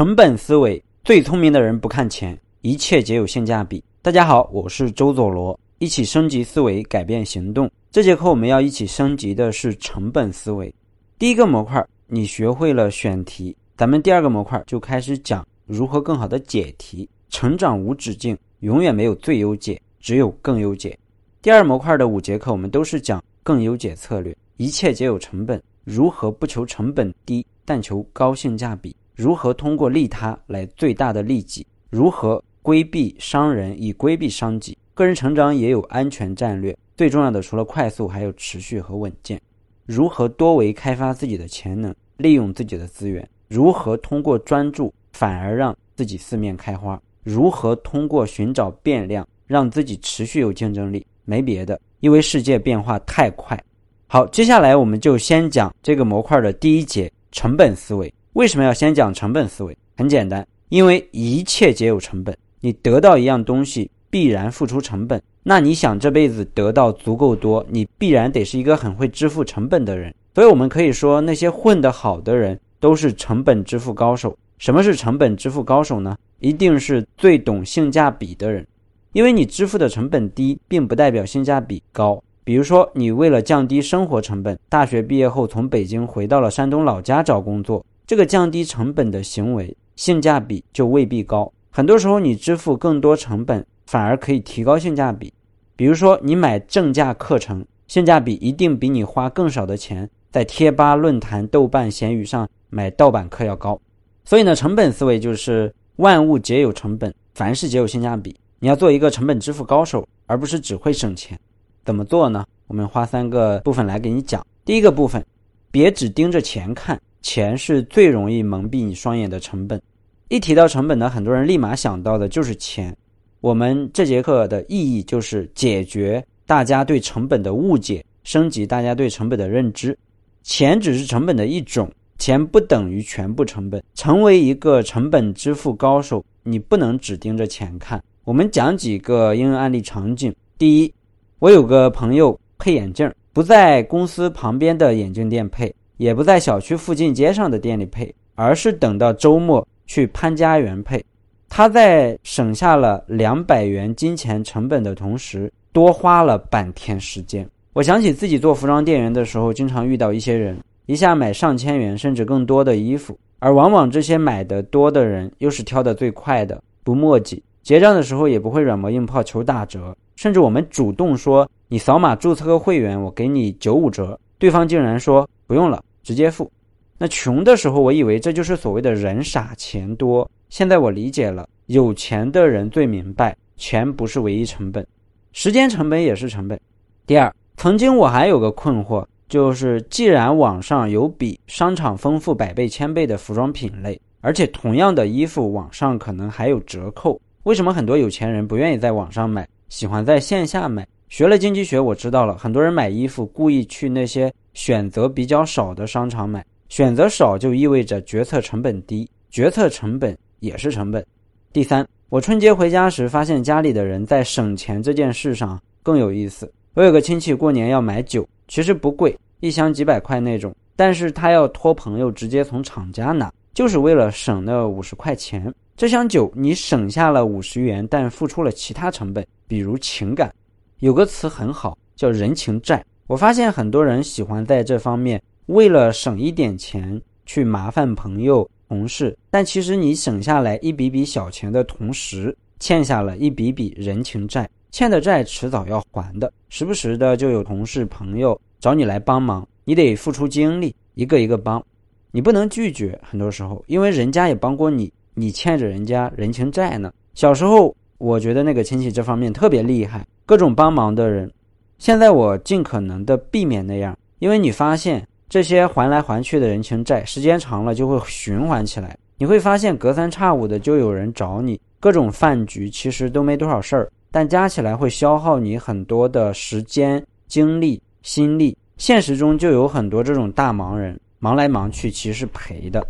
成本思维，最聪明的人不看钱，一切皆有性价比。大家好，我是周佐罗，一起升级思维，改变行动。这节课我们要一起升级的是成本思维。第一个模块，你学会了选题，咱们第二个模块就开始讲如何更好的解题。成长无止境，永远没有最优解，只有更优解。第二模块的五节课，我们都是讲更优解策略，一切皆有成本，如何不求成本低，但求高性价比。如何通过利他来最大的利己？如何规避伤人以规避伤己？个人成长也有安全战略，最重要的除了快速，还有持续和稳健。如何多维开发自己的潜能，利用自己的资源？如何通过专注反而让自己四面开花？如何通过寻找变量让自己持续有竞争力？没别的，因为世界变化太快。好，接下来我们就先讲这个模块的第一节：成本思维。为什么要先讲成本思维？很简单，因为一切皆有成本。你得到一样东西，必然付出成本。那你想这辈子得到足够多，你必然得是一个很会支付成本的人。所以，我们可以说，那些混得好的人都是成本支付高手。什么是成本支付高手呢？一定是最懂性价比的人。因为你支付的成本低，并不代表性价比高。比如说，你为了降低生活成本，大学毕业后从北京回到了山东老家找工作。这个降低成本的行为性价比就未必高，很多时候你支付更多成本反而可以提高性价比。比如说你买正价课程，性价比一定比你花更少的钱在贴吧、论坛、豆瓣、闲鱼上买盗版课要高。所以呢，成本思维就是万物皆有成本，凡事皆有性价比。你要做一个成本支付高手，而不是只会省钱。怎么做呢？我们花三个部分来给你讲。第一个部分，别只盯着钱看。钱是最容易蒙蔽你双眼的成本。一提到成本呢，很多人立马想到的就是钱。我们这节课的意义就是解决大家对成本的误解，升级大家对成本的认知。钱只是成本的一种，钱不等于全部成本。成为一个成本支付高手，你不能只盯着钱看。我们讲几个应用案例场景。第一，我有个朋友配眼镜，不在公司旁边的眼镜店配。也不在小区附近街上的店里配，而是等到周末去潘家园配。他在省下了两百元金钱成本的同时，多花了半天时间。我想起自己做服装店员的时候，经常遇到一些人一下买上千元甚至更多的衣服，而往往这些买的多的人又是挑的最快的，不墨迹，结账的时候也不会软磨硬泡求打折，甚至我们主动说你扫码注册个会员，我给你九五折，对方竟然说不用了。直接付，那穷的时候，我以为这就是所谓的人傻钱多。现在我理解了，有钱的人最明白，钱不是唯一成本，时间成本也是成本。第二，曾经我还有个困惑，就是既然网上有比商场丰富百倍千倍的服装品类，而且同样的衣服网上可能还有折扣，为什么很多有钱人不愿意在网上买，喜欢在线下买？学了经济学，我知道了，很多人买衣服故意去那些。选择比较少的商场买，选择少就意味着决策成本低，决策成本也是成本。第三，我春节回家时发现家里的人在省钱这件事上更有意思。我有个亲戚过年要买酒，其实不贵，一箱几百块那种，但是他要托朋友直接从厂家拿，就是为了省那五十块钱。这箱酒你省下了五十元，但付出了其他成本，比如情感。有个词很好，叫人情债。我发现很多人喜欢在这方面为了省一点钱去麻烦朋友、同事，但其实你省下来一笔笔小钱的同时，欠下了一笔笔人情债，欠的债迟早要还的。时不时的就有同事、朋友找你来帮忙，你得付出精力，一个一个帮，你不能拒绝。很多时候，因为人家也帮过你，你欠着人家人情债呢。小时候，我觉得那个亲戚这方面特别厉害，各种帮忙的人。现在我尽可能的避免那样，因为你发现这些还来还去的人情债，时间长了就会循环起来。你会发现隔三差五的就有人找你，各种饭局其实都没多少事儿，但加起来会消耗你很多的时间、精力、心力。现实中就有很多这种大忙人，忙来忙去其实是赔的，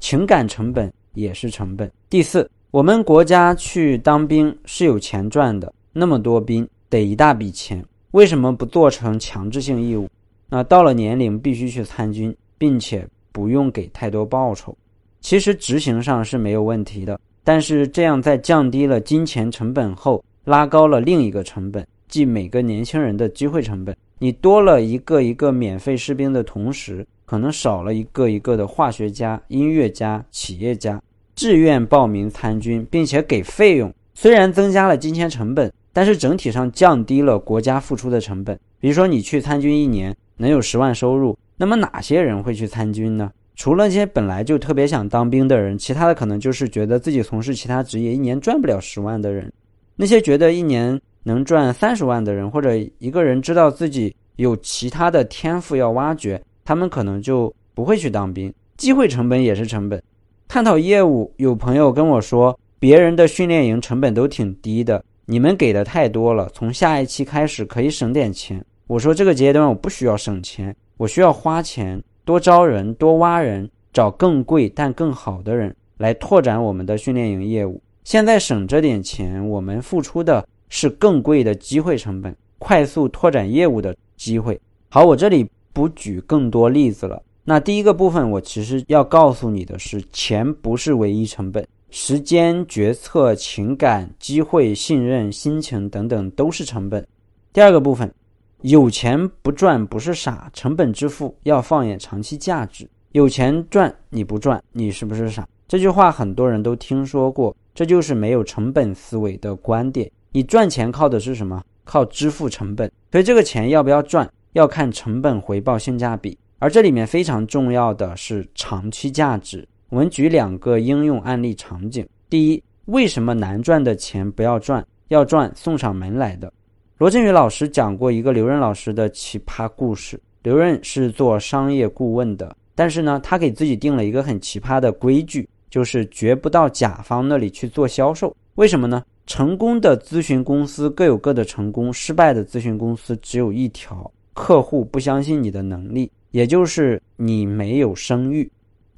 情感成本也是成本。第四，我们国家去当兵是有钱赚的，那么多兵得一大笔钱。为什么不做成强制性义务？那到了年龄必须去参军，并且不用给太多报酬。其实执行上是没有问题的，但是这样在降低了金钱成本后，拉高了另一个成本，即每个年轻人的机会成本。你多了一个一个免费士兵的同时，可能少了一个一个的化学家、音乐家、企业家，自愿报名参军，并且给费用。虽然增加了金钱成本，但是整体上降低了国家付出的成本。比如说，你去参军一年能有十万收入，那么哪些人会去参军呢？除了那些本来就特别想当兵的人，其他的可能就是觉得自己从事其他职业一年赚不了十万的人。那些觉得一年能赚三十万的人，或者一个人知道自己有其他的天赋要挖掘，他们可能就不会去当兵。机会成本也是成本。探讨业务，有朋友跟我说。别人的训练营成本都挺低的，你们给的太多了。从下一期开始可以省点钱。我说这个阶段我不需要省钱，我需要花钱多招人、多挖人，找更贵但更好的人来拓展我们的训练营业务。现在省这点钱，我们付出的是更贵的机会成本，快速拓展业务的机会。好，我这里不举更多例子了。那第一个部分，我其实要告诉你的是，钱不是唯一成本。时间、决策、情感、机会、信任、心情等等都是成本。第二个部分，有钱不赚不是傻，成本支付要放眼长期价值。有钱赚你不赚，你是不是傻？这句话很多人都听说过，这就是没有成本思维的观点。你赚钱靠的是什么？靠支付成本。所以这个钱要不要赚，要看成本回报性价比。而这里面非常重要的是长期价值。我们举两个应用案例场景。第一，为什么难赚的钱不要赚，要赚送上门来的？罗振宇老师讲过一个刘润老师的奇葩故事。刘润是做商业顾问的，但是呢，他给自己定了一个很奇葩的规矩，就是绝不到甲方那里去做销售。为什么呢？成功的咨询公司各有各的成功，失败的咨询公司只有一条：客户不相信你的能力，也就是你没有声誉。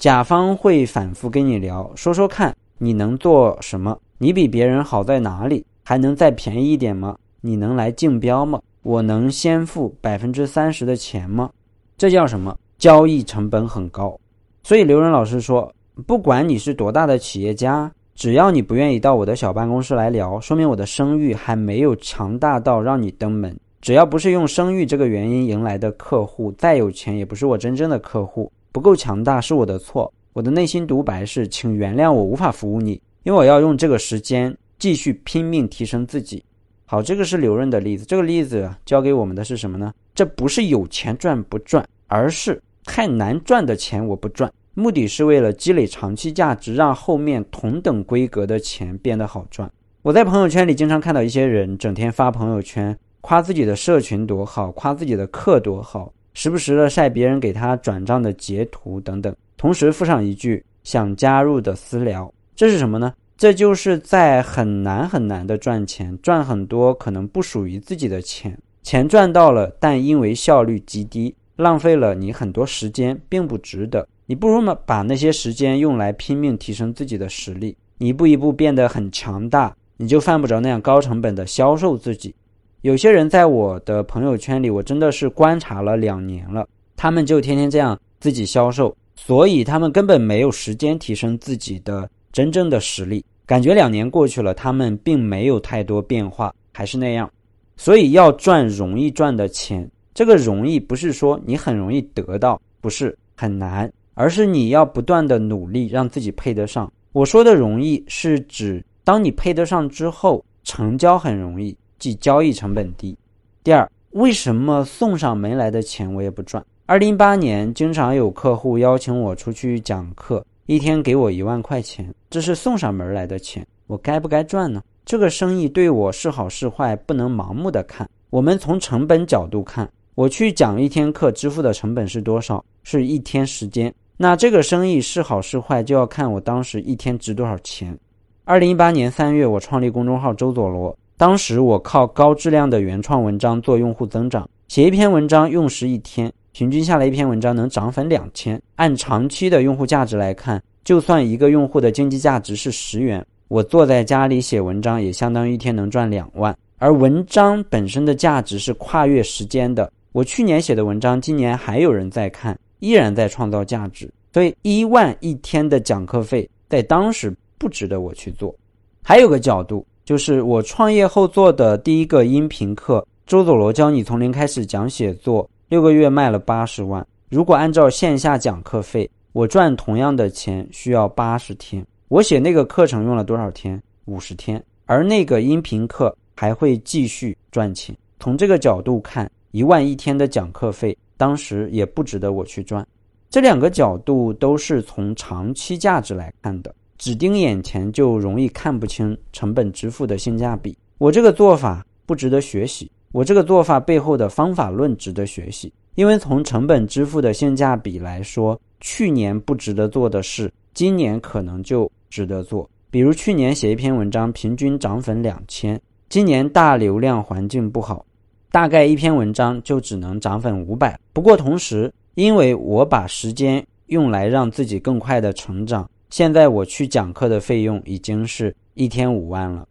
甲方会反复跟你聊，说说看你能做什么，你比别人好在哪里，还能再便宜一点吗？你能来竞标吗？我能先付百分之三十的钱吗？这叫什么？交易成本很高。所以刘仁老师说，不管你是多大的企业家，只要你不愿意到我的小办公室来聊，说明我的声誉还没有强大到让你登门。只要不是用声誉这个原因迎来的客户，再有钱也不是我真正的客户。不够强大是我的错，我的内心独白是，请原谅我无法服务你，因为我要用这个时间继续拼命提升自己。好，这个是刘润的例子，这个例子教给我们的是什么呢？这不是有钱赚不赚，而是太难赚的钱我不赚，目的是为了积累长期价值，让后面同等规格的钱变得好赚。我在朋友圈里经常看到一些人整天发朋友圈，夸自己的社群多好，夸自己的课多好。时不时的晒别人给他转账的截图等等，同时附上一句想加入的私聊，这是什么呢？这就是在很难很难的赚钱，赚很多可能不属于自己的钱，钱赚到了，但因为效率极低，浪费了你很多时间，并不值得。你不如呢把那些时间用来拼命提升自己的实力，你一步一步变得很强大，你就犯不着那样高成本的销售自己。有些人在我的朋友圈里，我真的是观察了两年了，他们就天天这样自己销售，所以他们根本没有时间提升自己的真正的实力。感觉两年过去了，他们并没有太多变化，还是那样。所以要赚容易赚的钱，这个容易不是说你很容易得到，不是很难，而是你要不断的努力让自己配得上。我说的容易是指，当你配得上之后，成交很容易。即交易成本低。第二，为什么送上门来的钱我也不赚？二零一八年，经常有客户邀请我出去讲课，一天给我一万块钱，这是送上门来的钱，我该不该赚呢？这个生意对我是好是坏，不能盲目的看。我们从成本角度看，我去讲一天课，支付的成本是多少？是一天时间。那这个生意是好是坏，就要看我当时一天值多少钱。二零一八年三月，我创立公众号周佐罗。当时我靠高质量的原创文章做用户增长，写一篇文章用时一天，平均下来一篇文章能涨粉两千。按长期的用户价值来看，就算一个用户的经济价值是十元，我坐在家里写文章也相当于一天能赚两万。而文章本身的价值是跨越时间的，我去年写的文章，今年还有人在看，依然在创造价值。所以一万一天的讲课费在当时不值得我去做。还有个角度，就是我创业后做的第一个音频课《周佐罗教你从零开始讲写作》，六个月卖了八十万。如果按照线下讲课费，我赚同样的钱需要八十天。我写那个课程用了多少天？五十天。而那个音频课还会继续赚钱。从这个角度看，一万一天的讲课费当时也不值得我去赚。这两个角度都是从长期价值来看的，只盯眼前就容易看不清成本支付的性价比。我这个做法不值得学习，我这个做法背后的方法论值得学习。因为从成本支付的性价比来说，去年不值得做的事，今年可能就值得做。比如去年写一篇文章，平均涨粉两千，今年大流量环境不好，大概一篇文章就只能涨粉五百。不过同时，因为我把时间用来让自己更快的成长，现在我去讲课的费用已经是一天五万了。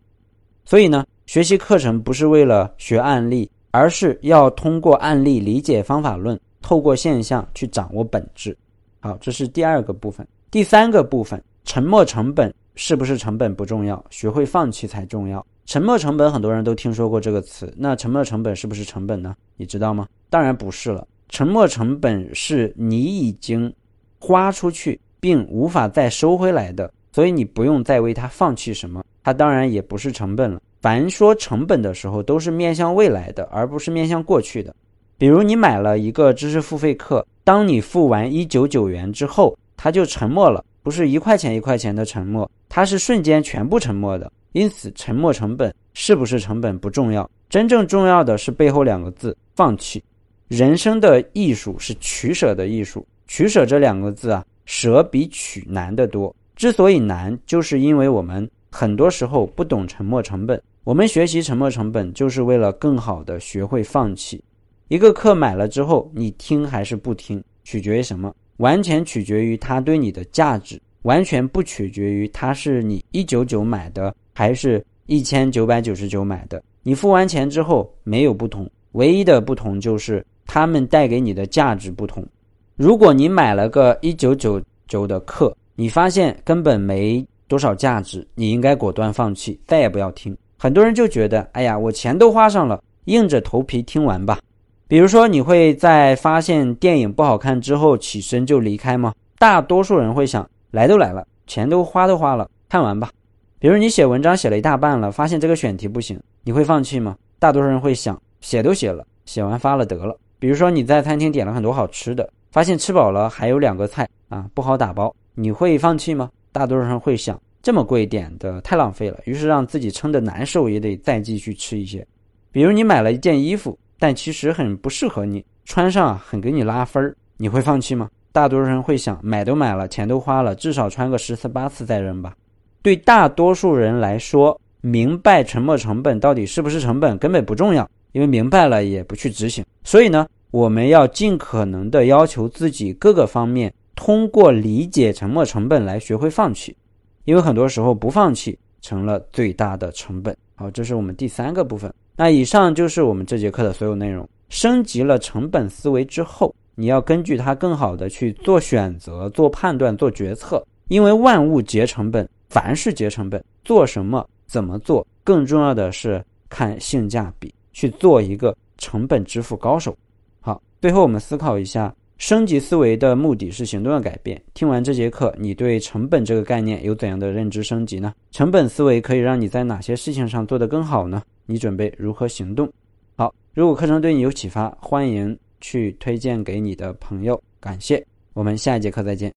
所以呢，学习课程不是为了学案例。而是要通过案例理解方法论，透过现象去掌握本质。好，这是第二个部分。第三个部分，沉没成本是不是成本不重要，学会放弃才重要。沉没成本很多人都听说过这个词，那沉没成本是不是成本呢？你知道吗？当然不是了。沉没成本是你已经花出去并无法再收回来的，所以你不用再为它放弃什么。它当然也不是成本了。凡说成本的时候，都是面向未来的，而不是面向过去的。比如你买了一个知识付费课，当你付完一九九元之后，它就沉默了，不是一块钱一块钱的沉默，它是瞬间全部沉默的。因此，沉没成本是不是成本不重要，真正重要的是背后两个字：放弃。人生的艺术是取舍的艺术，取舍这两个字啊，舍比取难得多。之所以难，就是因为我们很多时候不懂沉没成本。我们学习沉没成本，就是为了更好的学会放弃。一个课买了之后，你听还是不听，取决于什么？完全取决于它对你的价值，完全不取决于它是你一九九买的，还是一千九百九十九买的。你付完钱之后没有不同，唯一的不同就是他们带给你的价值不同。如果你买了个一九九九的课，你发现根本没多少价值，你应该果断放弃，再也不要听。很多人就觉得，哎呀，我钱都花上了，硬着头皮听完吧。比如说，你会在发现电影不好看之后起身就离开吗？大多数人会想，来都来了，钱都花都花了，看完吧。比如你写文章写了一大半了，发现这个选题不行，你会放弃吗？大多数人会想，写都写了，写完发了得了。比如说你在餐厅点了很多好吃的，发现吃饱了还有两个菜啊不好打包，你会放弃吗？大多数人会想。这么贵点的太浪费了，于是让自己撑得难受也得再继续吃一些。比如你买了一件衣服，但其实很不适合你，穿上很给你拉分儿，你会放弃吗？大多数人会想，买都买了，钱都花了，至少穿个十次八次再扔吧。对大多数人来说，明白沉没成本到底是不是成本根本不重要，因为明白了也不去执行。所以呢，我们要尽可能的要求自己各个方面通过理解沉没成本来学会放弃。因为很多时候不放弃成了最大的成本。好，这是我们第三个部分。那以上就是我们这节课的所有内容。升级了成本思维之后，你要根据它更好的去做选择、做判断、做决策。因为万物皆成本，凡事皆成本。做什么、怎么做，更重要的是看性价比，去做一个成本支付高手。最后我们思考一下。升级思维的目的是行动的改变。听完这节课，你对成本这个概念有怎样的认知升级呢？成本思维可以让你在哪些事情上做得更好呢？你准备如何行动？好，如果课程对你有启发，欢迎去推荐给你的朋友。感谢，我们下一节课再见。